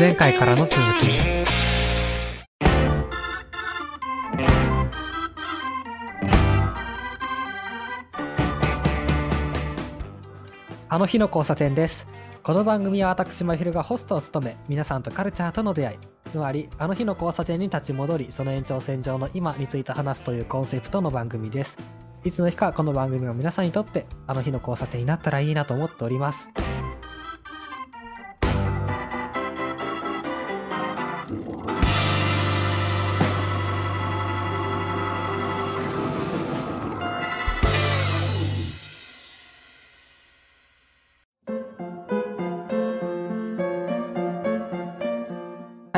前回からの続き。あの日の交差点です。この番組は私まひるがホストを務め皆さんとカルチャーとの出会い。つまりあの日の交差点に立ち戻りその延長線上の今について話すというコンセプトの番組です。いつの日かこの番組が皆さんにとってあの日の交差点になったらいいなと思っております。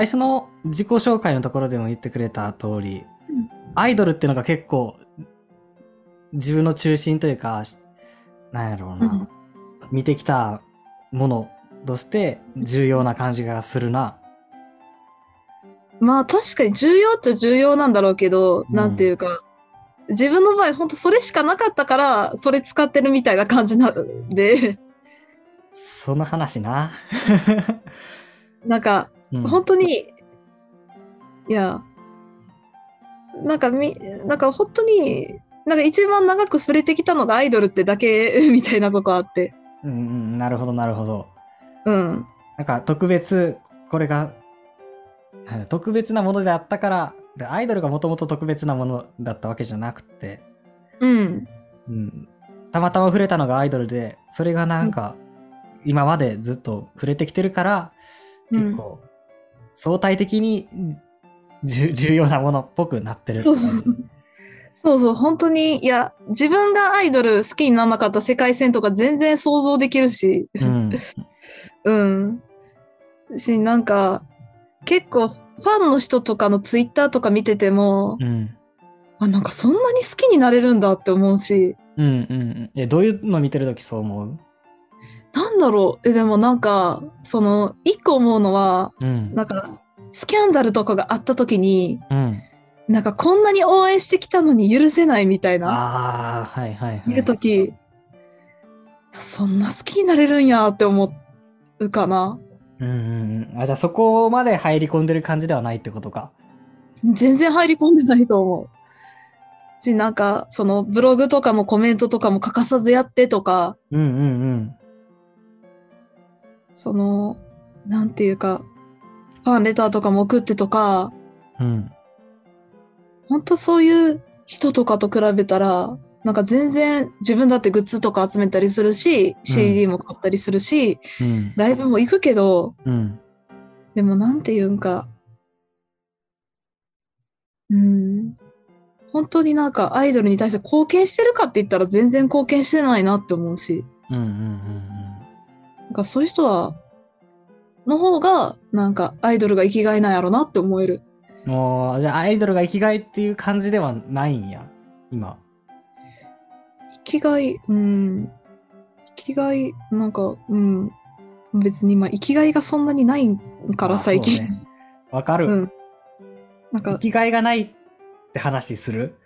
最初の自己紹介のところでも言ってくれた通り、うんアイドルっていうのが結構自分の中心というか、なんやろうな、うん見てきたものとして重要な感じがするな。まあ確かに重要っちゃ重要なんだろうけど、うんなんていうか、自分の場合本当それしかなかったから、それ使ってるみたいな感じなんで、その話な。なんかうん本当に、いや、なんかみ、なんか本当に、なんか一番長く触れてきたのがアイドルってだけ みたいなとこあって、うんうん、なるほどなるほど。うん。なんか特別、これが、うん特別なものであったから、でアイドルがもともと特別なものだったわけじゃなくて、うん。うん、たまたま触れたのがアイドルで、それがなんか、今までずっと触れてきてるから、うん結構、相対的に重要なものっぽくなってる。そう。そうそう、本当に、いや、自分がアイドル好きにならなかった世界線とか全然想像できるし、うん。うん。し、なんか、結構、ファンの人とかのツイッターとか見てても、うん。あ、なんかそんなに好きになれるんだって思うし、うんうんうん。え、どういうの見てるときそう思う？なんだろう、え、でもなんか、その、一個思うのは、うん。なんか、スキャンダルとかがあった時に、うん。なんかこんなに応援してきたのに許せないみたいな、ああ、はいはいはい。見るとき、そんな好きになれるんやって思うかな。うんうんうん。あ、じゃあそこまで入り込んでる感じではないってことか。全然入り込んでないと思う。し、なんか、そのブログとかもコメントとかも欠かさずやってとか、うんうんその、なんていうか、ファンレターとかも送ってとか、うん。うん。本当そういう人とかと比べたら、なんか全然自分だってグッズとか集めたりするし、CD も買ったりするし、うん。ライブも行くけど、うん。でもなんていうんか、うん、本当になんかアイドルに対して貢献してるかって言ったら全然貢献してないなって思うし、うんうんうんなんかそういう人は、の方がなんかアイドルが生きがいなんやろなって思える。うん。もう、じゃあアイドルが生きがいっていう感じではないんや。今。生きがい、うん、生きがい、なんか、うん、別に今生きがいがそんなにないからあ最近。そうねわかる。うん。なんか生、きがいがないって話する？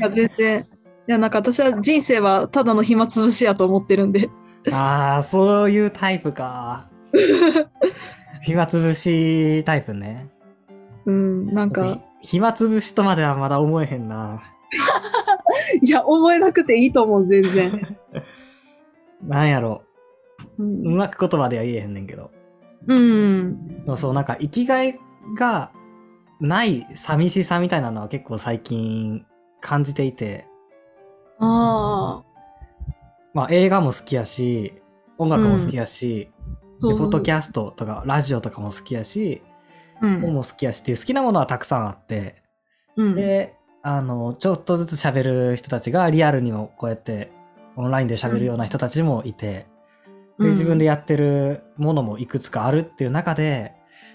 いや全然、いやなんか私は人生はただの暇つぶしやと思ってるんで。ああ、そういうタイプか。暇つぶしタイプね。うん、なんか、ひ暇つぶしとまではまだ思えへんな。いや、覚えなくていいと思う、全然。なんやろ。う、うんまく言葉では言えへんねんけど。うん。でもそう、なんか生きがいがない寂しさみたいなのは結構最近感じていて、ああ、まあ映画も好きやし、音楽も好きやし、そう。でポッドキャストとかラジオとかも好きやし、うん。本も好きやしっていう好きなものはたくさんあって、うん。で、あの、ちょっとずつ喋る人たちがリアルにもこうやってオンラインで喋るような人たちもいて、で、自分でやってるものもいくつかあるっていう中で、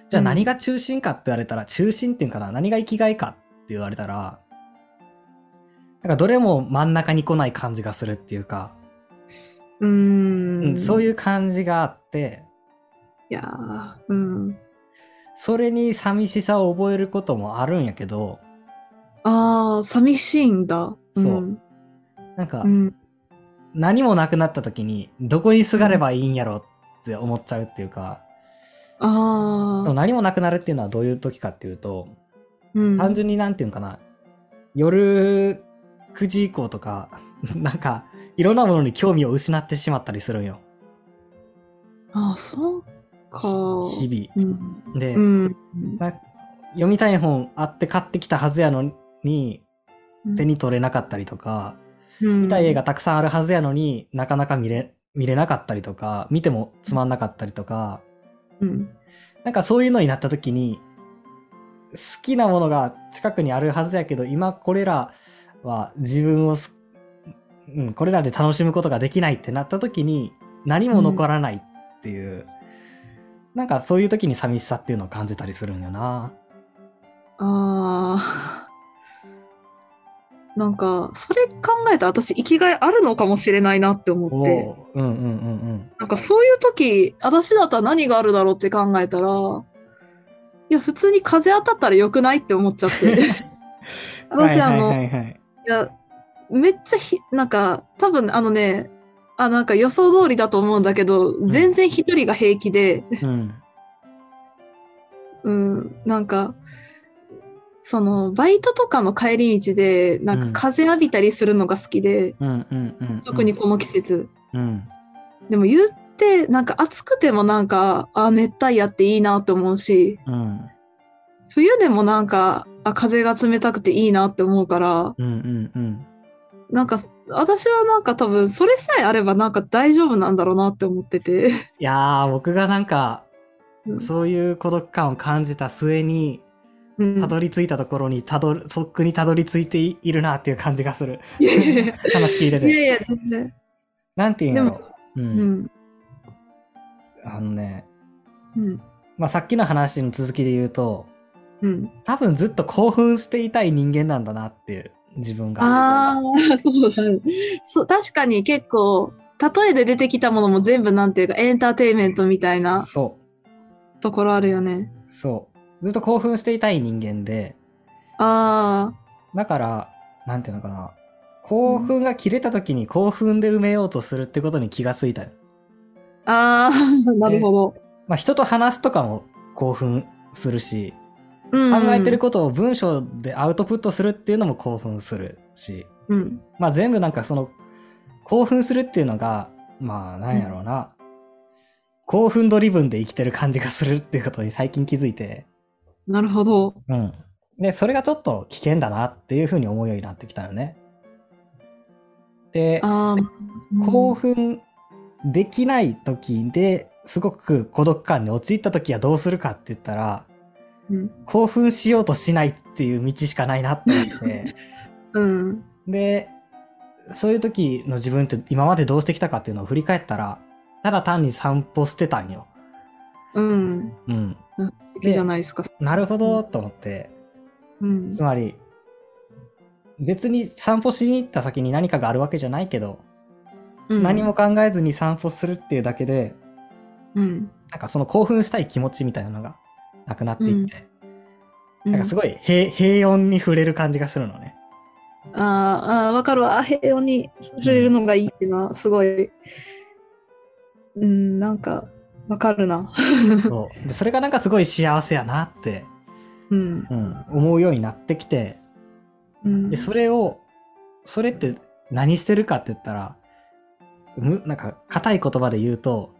じゃあうん。何が中心かって言われたら、中心っていうかな、何が生きがいかって言われたら、なんかどれも真ん中に来ない感じがするっていうか、ううんん。そういう。感じがあって、いやーうん。それに寂しさを覚えることもあるんやけど、ああ、寂しいんだ。そうんなんかう、ん。何もなくなった時に、どこにすがればいいんやろって思っちゃうっていうか、ああ。何もなくなるっていうのはどういう時かっていうと、うん。単純になんていうのかな、夜9時以降とか、なんか、いろんなものに興味を失ってしまったりするんよ。ああ、そうか。日うん。々。で、うん。まあ読みたい本あって買ってきたはずやのに、手に取れなかったりとか、見見たい映画たくさんあるはずやのになかなか見れ、見れなかったりとか、見てもつまんなかったりとか、うん。なんかそういうのになった時に、好きなものが近くにあるはずやけど、今これらは自分をす、うん、これらで楽しむことができないってなった時に、何も残らないっていう、なんかそういう時に寂しさっていうのを感じたりするんよな。ああ。なんか、それ考えたら私、生きがいあるのかもしれないなって思おって。ううんうんうんなんかそういう時、私だったら何があるだろうって考えたら、いや、普通に風当たったら良くないって思っちゃって。私、あの、はいはいはい。いや、めっちゃひ、なんか、多分あのね、あ、なんか予想通りだと思うんだけど、全然一人が平気で、うん。うん、なんか、その、バイトとかの帰り道で、なんかうん風浴びたりするのが好きで。特にこの季節。うん。でも言って、なんか暑くてもなんか、あ、熱帯夜っていいなって思うし、うん。冬でもなんか、あ、風が冷たくていいなって思うから、うんうんうん。なんか、私はなんか多分、それさえあればなんか大丈夫なんだろうなって思ってて。いやー、僕がなんか、うんそういう孤独感を感じた末に、うんたどり着いたところにたどる、そっくにたどり着いているなっていう感じがする。話聞いてて。いやいや、全然。なんていうんだろう。う。うんん。あのね、うん。まあ、さっきの話の続きで言うと、うん。多分ずっと興奮していたい人間なんだなっていう、自分が。ああ、そうだね。そう、確かに結構、例えで出てきたものも全部なんていうか、エンターテインメントみたいなそところあるよね。う。そう。ずっと興奮していたい人間で、あだから、なんていうのかな。興奮が切れた時に興奮で埋めようとするってことに気がついたよ。あ、ああ、なるほど。まあ、人と話すとかも興奮するし、うん考えてることを文章でアウトプットするっていうのも興奮するし、うん。まあ全部なんかその興奮するっていうのが、まあなんやろうな、興奮ドリブンで生きてる感じがするっていうことに 最近気づいて、なるほど。うん。で、それがちょっと危険だなっていうふうに思うようになってきたよね。で、興奮できない時ですごく孤独感に陥った時はどうするかって言ったら、うん。興奮しようとしないっていう道しかないなって思って、うん。で、そういう時の自分って今までどうしてきたかっていうのを振り返ったら、ただ単に散歩してたんよ。うん。うん。素敵じゃないですか。なるほど、と思って。うんつ。まり、別に散歩しに行った先に何かがあるわけじゃないけど、うん何も。考えずに散歩するっていうだけで、うん。なんかその興奮したい気持ちみたいなのがなくなっていって、うんなんかすごい平平穏に触れる感じがするのね。あーあー、わかるわ。平穏に触れるのがいいっていうのは、すごい、うん、なんか、わかるな。そうでそれがなんかすごい幸せやなって、うん。うん、思うようになってきて、うんで、それを、それって何してるかって言ったら、むなんか、硬い言葉で言うと、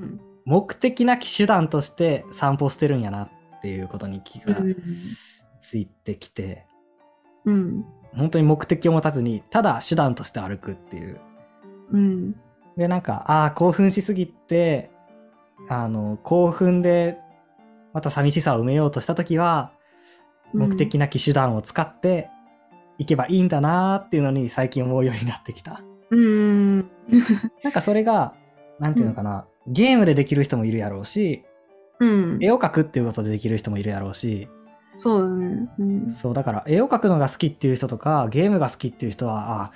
うん目的なき手段として散歩してるんやなっていうことに気がついてきて、うん。本当に目的を持たずに、ただ手段として歩くっていう。うん。で、なんか、ああ、興奮しすぎて、あの、興奮で、また寂しさを埋めようとしたときは、目的なき手段を使って、いけばいいんだなーっていうのに最近思うようになってきた。うん。なんかそれが、なんていうのかな、ゲームでできる人もいるやろうし、うん。絵を描くっていうことでできる人もいるやろうし、そうだね。うん。そう、だから絵を描くのが好きっていう人とか、ゲームが好きっていう人は、あ、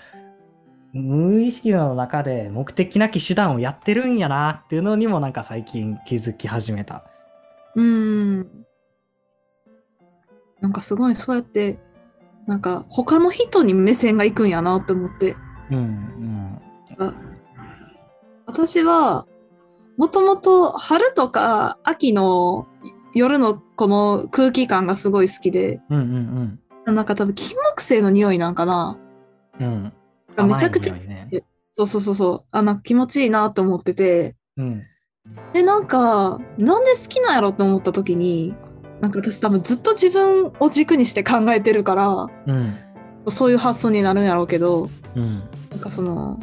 無意識の中で目的なき手段をやってるんやなっていうのにもなんか最近気づき始めた。うん。なんかすごい、そうやって、なんか他の人に目線が行くんやなって思って。うん、あ私は、もともと春とか秋の夜のこの空気感がすごい好きで、うんうんなんか多分金木犀の匂いなんかな。うん。うん。めちゃくちゃね。そうそうそうそう。あ、なんか気持ちいいなと思ってて。うん。で、なんか、なんで好きなんやろって思った時に、なんか私多分ずっと自分を軸にして考えてるから、うん。そういう発想になるんやろうけど、うん。なんかその、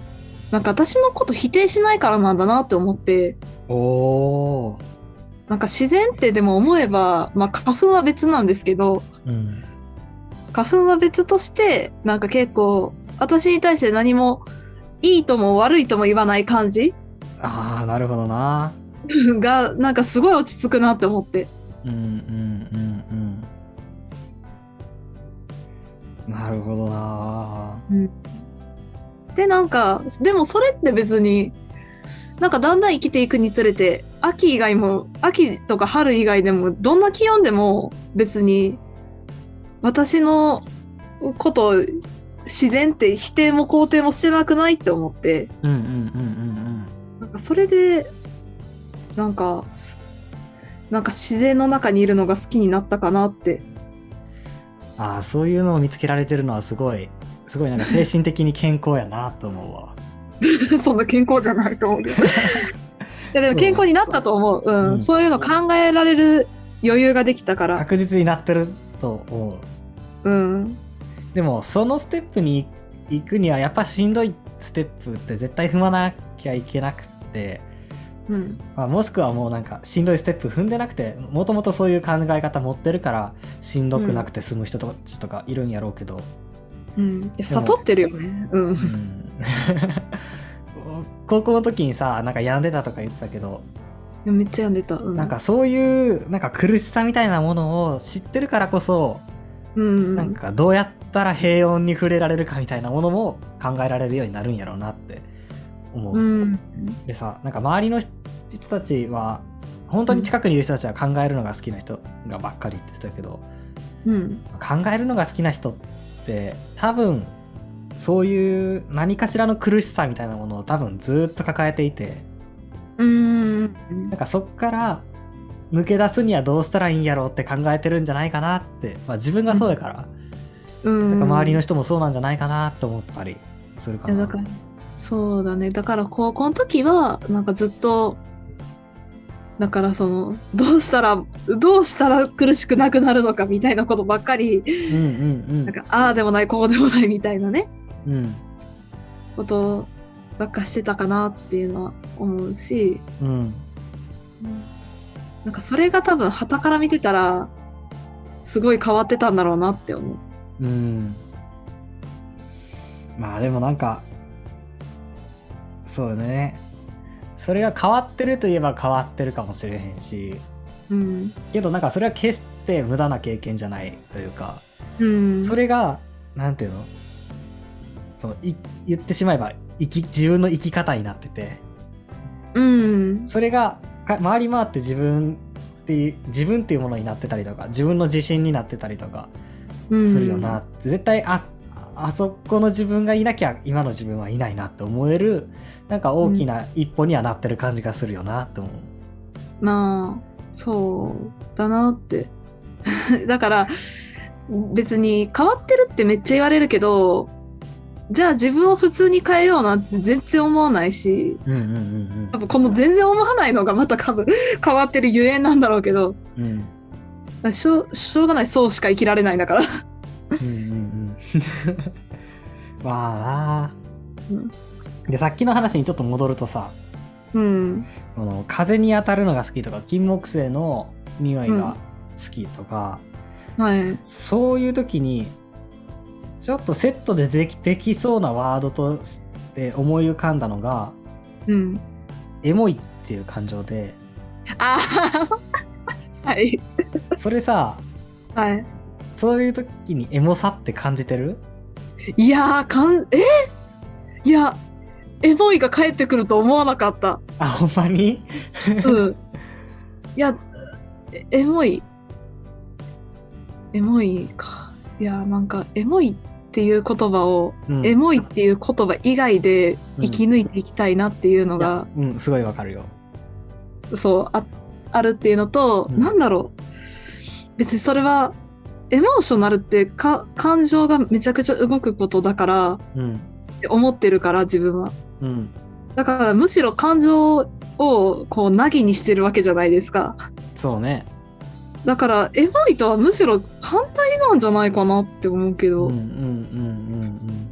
なんか私のこと否定しないからなんだなって思って、おー。なんか自然ってでも思えば、まあ花粉は別なんですけど、うん。花粉は別として、なんか結構、私に対して何もいいとも悪いとも言わない感じああ、なるほどな。が、なんかすごい落ち着くなって思って。うんうんうんうん。なるほどな。で、なんか、でもそれって別に、なんかだんだん生きていくにつれて、秋以外も、秋とか春以外でも、どんな気温でも別に、私のことを自然って否定も肯定もしてなくないって思って、うんうんうんうんなんかそれで、なんか、すなんか自然の中にいるのが好きになったかなって。うん。ああ、そういうのを見つけられてるのはすごい、すごいなんか精神的に健康やなと思うわ。そんな健康じゃないと思うけど。いやでも健康になったと思う。うん。うんそういうの考えられる余裕ができたから。確実になってると思う。うん。でも、そのステップに行くには、やっぱしんどいステップって絶対踏まなきゃいけなくて、うん。まあ、もしくはもうなんかしんどいステップ踏んでなくてもともとそういう考え方持ってるからしんどくなくて済む人たちとかいるんやろうけど、うん。いや、悟ってるよね。うん。うん 高校の時にさなんか病んでたとか言ってたけど、めっちゃ読んでた。うん。なんかそういうなんか苦しさみたいなものを知ってるからこそ、うん。なんかどうやったら平穏に触れられるかみたいなものも考えられるようになるんやろうなって思う。うん。でさなんか周りの人たちは本当に近くにいる人たちは考えるのが好きな人がばっかり言ってたけどうん。考えるのが好きな人って多分そういう何かしらの苦しさみたいなものを多分ずっと抱えていてうん。なんかそっから抜け出すにはどうしたらいいんやろうって考えてるんじゃないかなって、まあ、自分がそうやから、うん。なんか周りの人もそうなんじゃないかなと思ったりするかな。そうだねだから高校の時はなんかずっとだからそのどうしたらどうしたら苦しくなくなるのかみたいなことばっかりうんうんなんかああでもないこうでもないみたいなね。うん。うんことばっかしてたかなっていうのは思うし。うん。なんかそれが多分傍から見てたらすごい変わってたんだろうなって思う。うん。まあでもなんかそうねそれが変わってるといえば変わってるかもしれへんしうん。けどなんかそれは決して無駄な経験じゃないというかうん、それがなんていうの？そのい言ってしまえば生き自分の生き方になっててうん。それがか回り回って自分っていう自分っていうものになってたりとか自分の自信になってたりとかうん。するよなって、絶対ああそこの自分がいなきゃ今の自分はいないなって思えるなんか大きな一歩にはなってる感じがするよなって思う。まあそうだなって。だから別に変わってるってめっちゃ言われるけどじゃあ自分を普通に変えようなんて全然思わないしうんうんうん多分この全然思わないのがまた多分 変わってるゆえんなんだろうけど。うん。うんしょうしょうがないそうしか生きられないんだから。うんうんうん まあなうんでさっきの話にちょっと戻るとさうん。この風に当たるのが好きとか金木犀の匂いが好きとか、はい。そういう時にちょっとセットでできできそうなワードとして思い浮かんだのがうん。エモいっていう感情で。ああ はい。それさはいそういう時にエモさって感じてる？いやーかんえ？いやエモいが帰ってくると思わなかった。あほんまに？うん。いや、えエモい。エモいか。いや、なんか、エモいっていう言葉を、うん。エモいっていう言葉以外で生き抜いていきたいなっていうのいやが、うんすごいわかるよ。そうああるっていうのと、うん。なんだろう。別にそれはエモーショナルってか感情がめちゃくちゃ動くことだからうん。って思ってるから自分は。うん。だからむしろ感情をこうなぎにしてるわけじゃないですか。そうね。だからエモいとはむしろ反対なんじゃないかなって思うけど、うんうんうんうんうん。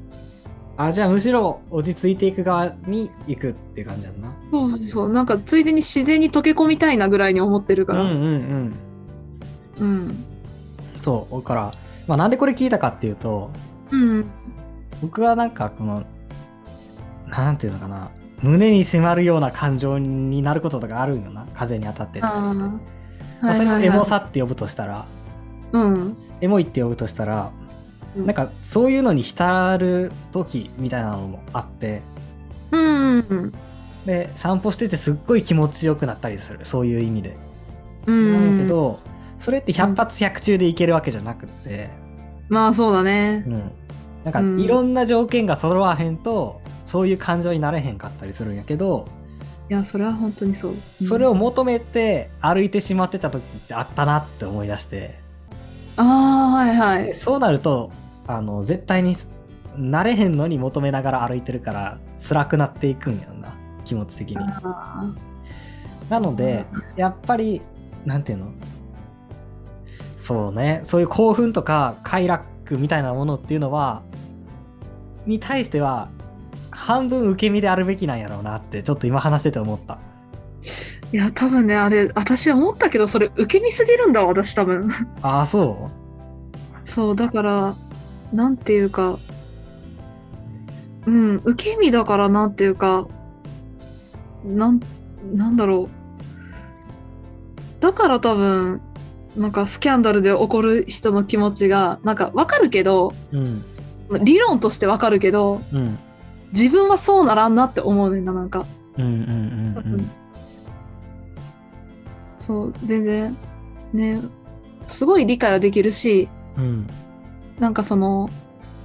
あじゃあむしろ落ち着いていく側に行くって感じだな。そうそうそう。なんかついでに自然に溶け込みたいなぐらいに思ってるから。うんうんうん。うんそうだから、まあ、なんでこれ聞いたかっていうとうん。僕はなんかこのなんていうのかな胸に迫るような感情になることとかあるんよな風に当たってたりして、それをエモさって呼ぶとしたらうん。エモいって呼ぶとしたらうん。なんかそういうのに浸る時みたいなのもあってうんで散歩しててすっごい気持ちよくなったりするそういう意味で。うなんだけんどそれって百発百中でいけるわけじゃなくって、まあそうだね。うん、なんかうん。いろんな条件が揃わへんとそういう感情になれへんかったりするんやけどいやそれは本当にそう。それを求めて歩いてしまってた時ってあったなって思い出して。ああはいはい。でそうなるとあの絶対になれへんのに求めながら歩いてるから辛くなっていくんやな気持ち的に。あなのでやっぱりなんていうの？そうね。そういう興奮とか快楽みたいなものっていうのはに対しては半分受け身であるべきなんやろうなってちょっと今話してて思った。ーいや多分ねあれ私思ったけどそれ受け身すぎるんだわ私多分。ああそそうだからなんていうかうん受け身だからなんていうかなんなんだろう。だから多分なんかスキャンダルで起こる人の気持ちがなんかわかるけどううん。理論としてわかるけどうん自分はそうならんなって思うねんななんか。うん。うんうんそう全然ねすごい理解はできるしうん。うんなんかその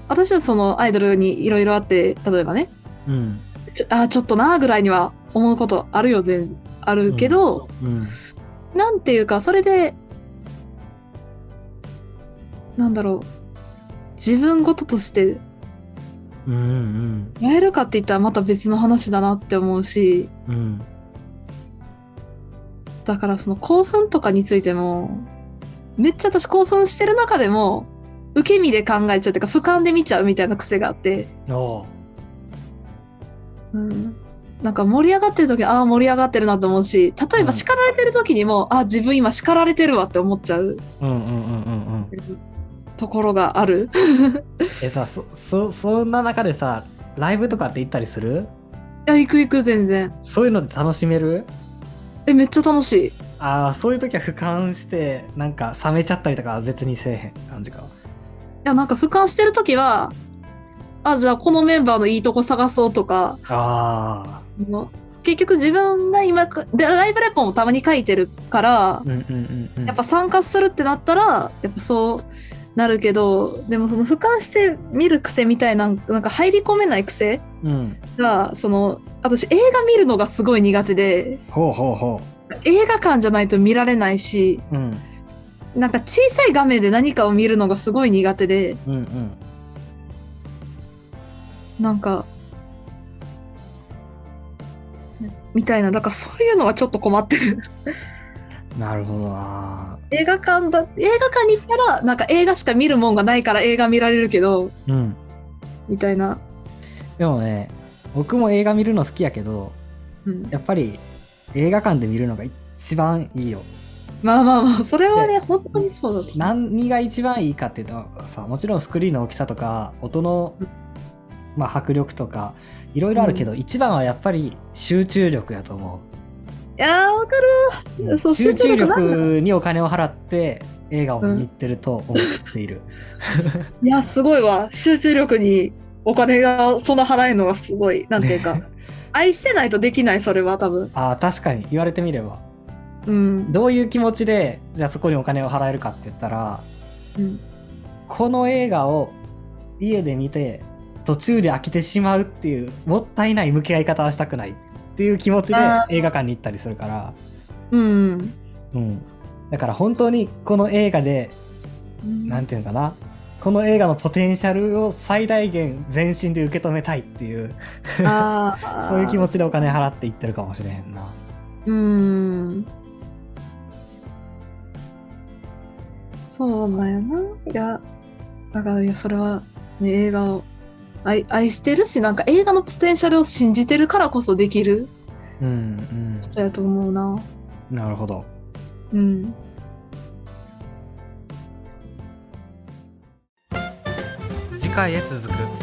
私はそのアイドルにいろいろあって例えばねうん。あーちょっとなーぐらいには思うことあるよ全あるけど、うん。なんていうかそれでなんだろう。自分事としてうんうん。やえるかって言ったらまた別の話だなって思うし。うんだからその興奮とかについてもめっちゃ私興奮してる中でも受け身で考えちゃうっていうか俯瞰で見ちゃうみたいな癖があって、おううん、なんか盛り上がってる時ああ盛り上がってるなと思うし例えうん。ば叱られてる時にも、ああ自分今叱られてるわって思っちゃう。うんうんうんうん。うんところがある。えさそそそんな中でさライブとかって行ったりする？いや行く行く全然。そういうので楽しめる？えめっちゃ楽しい。ああそういう時は俯瞰してなんか冷めちゃったりとかは別にせえへん感じか。いやなんか俯瞰してる時はあじゃあこのメンバーのいいとこ探そうとか。あもう結局自分が今かでライブレポもたまに書いてるからあうんうんうんうん。やっぱ参加するってなったらやっぱそうなるけどでもその俯瞰して見る癖みたいななんか入り込めない癖うん。がその私映画見るのがすごい苦手で映画館じゃないと見られないしううん。なんか小さい画面で何かを見るのがすごい苦手でうんうん。なんかみたいなだからそういうのはちょっと困ってるなるほどな。映画館だ映画館に行ったらなんか映画しか見るもんがないから映画見られるけどうん。みたいな、でもね僕も映画見るの好きやけどうん、やっぱり映画館で見るのが一番いいよ。まあまあまあそれはね本当にそうだと何が一番いいかっていうとさもちろんスクリーンの大きさとか音の、まあ、迫力とかいろいろあるけど、一番はやっぱり集中力やと思いやーわかる。うそう集中力にお金を払って映画を見に行ってると思っている、いやすごいわ。集中力にお金がそんな払えるのがすごい。なんていうか。愛してないとできないそれは多分。ああ確かに。言われてみれば。うん、どういう気持ちでじゃあそこにお金を払えるかって言ったらうん、この映画を家で見て途中で飽きてしまうっていうもったいない向き合い方はしたくないっていう気持ちであ映画館に行ったりするからうん。うん。だから本当にこの映画で、なんていうのかな。この映画のポテンシャルを最大限全身で受け止めたいっていう。そういう気持ちでお金払っていってるかもしれへんな。うん。そうなんやな。いや、だから、いや、それは、ね、映画を愛愛してるし、なんか映画のポテンシャルを信じてるからこそできるうん、人やと思うな。うん。なるほど。うん。次回へ続く。